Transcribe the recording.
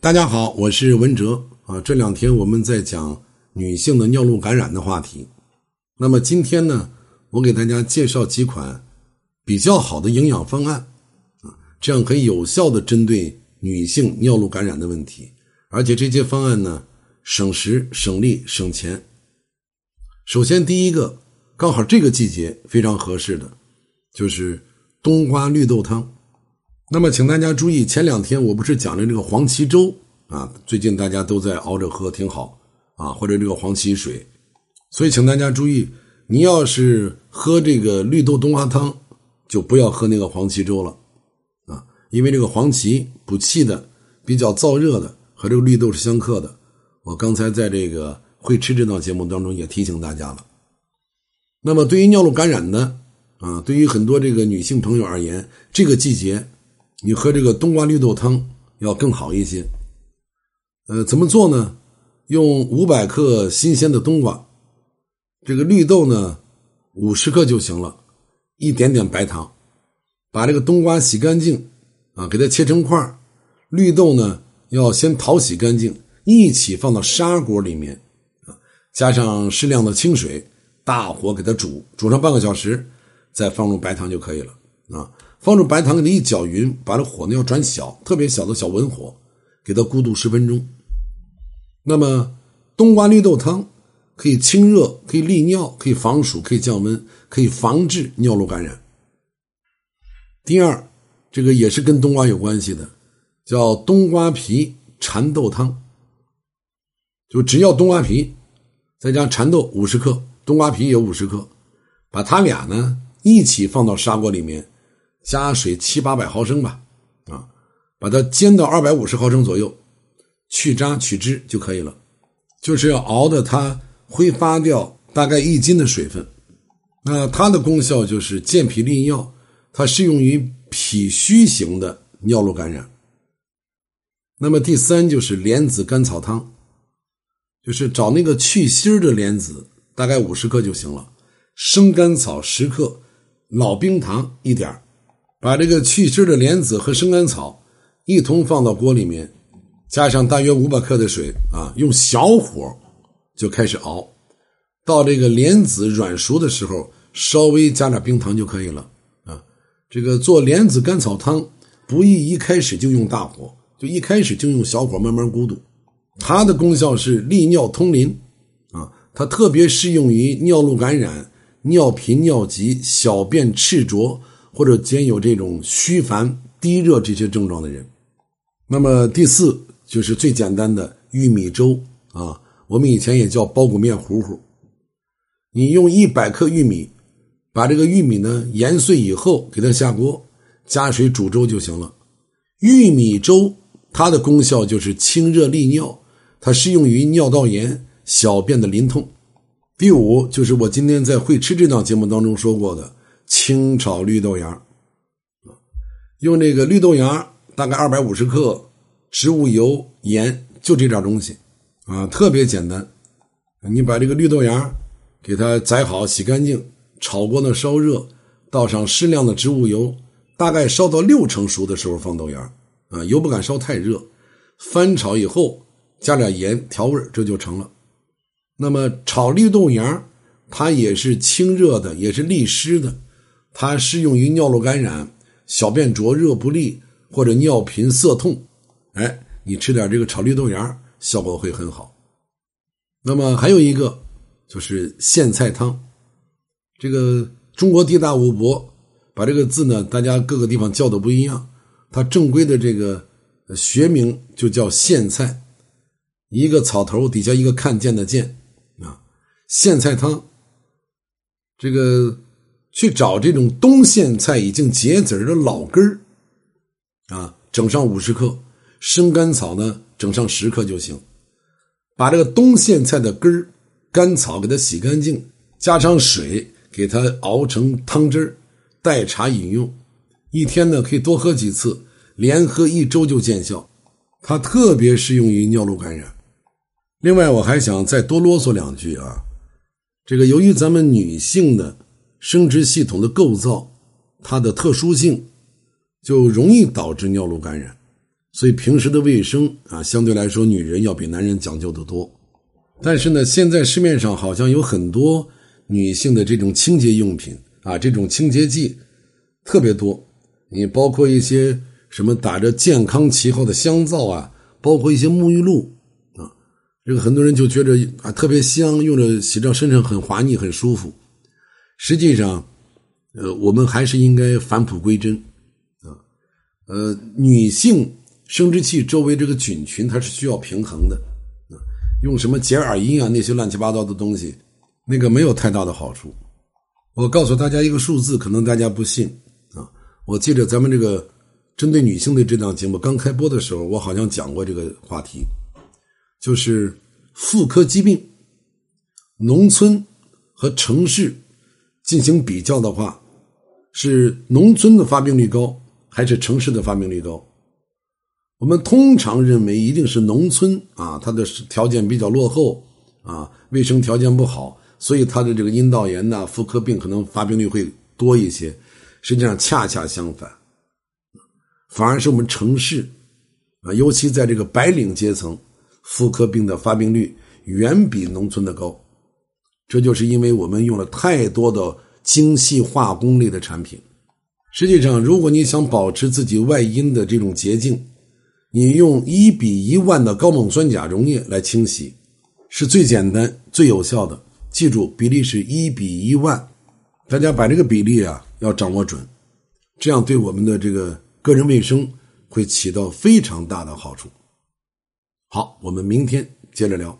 大家好，我是文哲啊。这两天我们在讲女性的尿路感染的话题，那么今天呢，我给大家介绍几款比较好的营养方案啊，这样可以有效的针对女性尿路感染的问题，而且这些方案呢，省时省力省钱。首先第一个，刚好这个季节非常合适的，就是冬瓜绿豆汤。那么，请大家注意，前两天我不是讲了这个黄芪粥啊？最近大家都在熬着喝，挺好啊。或者这个黄芪水，所以请大家注意，你要是喝这个绿豆冬瓜汤，就不要喝那个黄芪粥了啊，因为这个黄芪补气的，比较燥热的，和这个绿豆是相克的。我刚才在这个会吃这档节目当中也提醒大家了。那么，对于尿路感染的啊，对于很多这个女性朋友而言，这个季节。你喝这个冬瓜绿豆汤要更好一些，呃，怎么做呢？用五百克新鲜的冬瓜，这个绿豆呢五十克就行了，一点点白糖，把这个冬瓜洗干净啊，给它切成块绿豆呢要先淘洗干净，一起放到砂锅里面啊，加上适量的清水，大火给它煮，煮上半个小时，再放入白糖就可以了啊。放入白糖，给它一搅匀，把这火呢要转小，特别小的小文火，给它咕嘟十分钟。那么冬瓜绿豆汤可以清热，可以利尿，可以防暑，可以降温，可以防治尿路感染。第二，这个也是跟冬瓜有关系的，叫冬瓜皮蚕豆汤。就只要冬瓜皮，再加蚕豆五十克，冬瓜皮也五十克，把它俩呢一起放到砂锅里面。加水七八百毫升吧，啊，把它煎到二百五十毫升左右，去渣取汁就可以了。就是要熬的它挥发掉大概一斤的水分。那它的功效就是健脾利尿，它适用于脾虚型的尿路感染。那么第三就是莲子甘草汤，就是找那个去芯的莲子，大概五十克就行了，生甘草十克，老冰糖一点儿把这个去芯的莲子和生甘草一同放到锅里面，加上大约五百克的水啊，用小火就开始熬，到这个莲子软熟的时候，稍微加点冰糖就可以了啊。这个做莲子甘草汤不宜一开始就用大火，就一开始就用小火慢慢咕嘟。它的功效是利尿通淋啊，它特别适用于尿路感染、尿频尿急、小便赤浊。或者兼有这种虚烦、低热这些症状的人，那么第四就是最简单的玉米粥啊，我们以前也叫包谷面糊糊。你用一百克玉米，把这个玉米呢研碎以后，给它下锅，加水煮粥就行了。玉米粥它的功效就是清热利尿，它适用于尿道炎、小便的淋痛。第五就是我今天在会吃这档节目当中说过的。清炒绿豆芽用这个绿豆芽大概二百五十克，植物油、盐，就这点东西啊，特别简单。你把这个绿豆芽给它宰好、洗干净，炒锅呢烧热，倒上适量的植物油，大概烧到六成熟的时候放豆芽啊，油不敢烧太热。翻炒以后加点盐调味，这就成了。那么炒绿豆芽，它也是清热的，也是利湿的。它适用于尿路感染、小便灼热不利或者尿频涩痛，哎，你吃点这个炒绿豆芽，效果会很好。那么还有一个就是苋菜汤，这个中国地大物博，把这个字呢，大家各个地方叫的不一样。它正规的这个学名就叫苋菜，一个草头底下一个看见的见啊，苋菜汤，这个。去找这种冬苋菜已经结籽的老根儿，啊，整上五十克，生甘草呢，整上十克就行。把这个冬苋菜的根儿、甘草给它洗干净，加上水给它熬成汤汁儿，代茶饮用。一天呢可以多喝几次，连喝一周就见效。它特别适用于尿路感染。另外，我还想再多啰嗦两句啊，这个由于咱们女性的。生殖系统的构造，它的特殊性就容易导致尿路感染，所以平时的卫生啊，相对来说女人要比男人讲究的多。但是呢，现在市面上好像有很多女性的这种清洁用品啊，这种清洁剂特别多。你包括一些什么打着健康旗号的香皂啊，包括一些沐浴露啊，这个很多人就觉得啊特别香，用着洗着身上很滑腻、很舒服。实际上，呃，我们还是应该返璞归真啊。呃，女性生殖器周围这个菌群它是需要平衡的啊，用什么洁尔阴啊那些乱七八糟的东西，那个没有太大的好处。我告诉大家一个数字，可能大家不信。啊我记得咱们这个针对女性的这档节目刚开播的时候，我好像讲过这个话题，就是妇科疾病，农村和城市进行比较的话，是农村的发病率高还是城市的发病率高？我们通常认为一定是农村啊，它的条件比较落后啊，卫生条件不好，所以它的这个阴道炎呐、妇科病可能发病率会多一些。实际上恰恰相反，反而是我们城市啊，尤其在这个白领阶层，妇科病的发病率远比农村的高。这就是因为我们用了太多的精细化工类的产品。实际上，如果你想保持自己外阴的这种洁净，你用一比一万的高锰酸钾溶液来清洗，是最简单、最有效的。记住，比例是一比一万，大家把这个比例啊。要掌握准，这样对我们的这个个人卫生会起到非常大的好处。好，我们明天接着聊。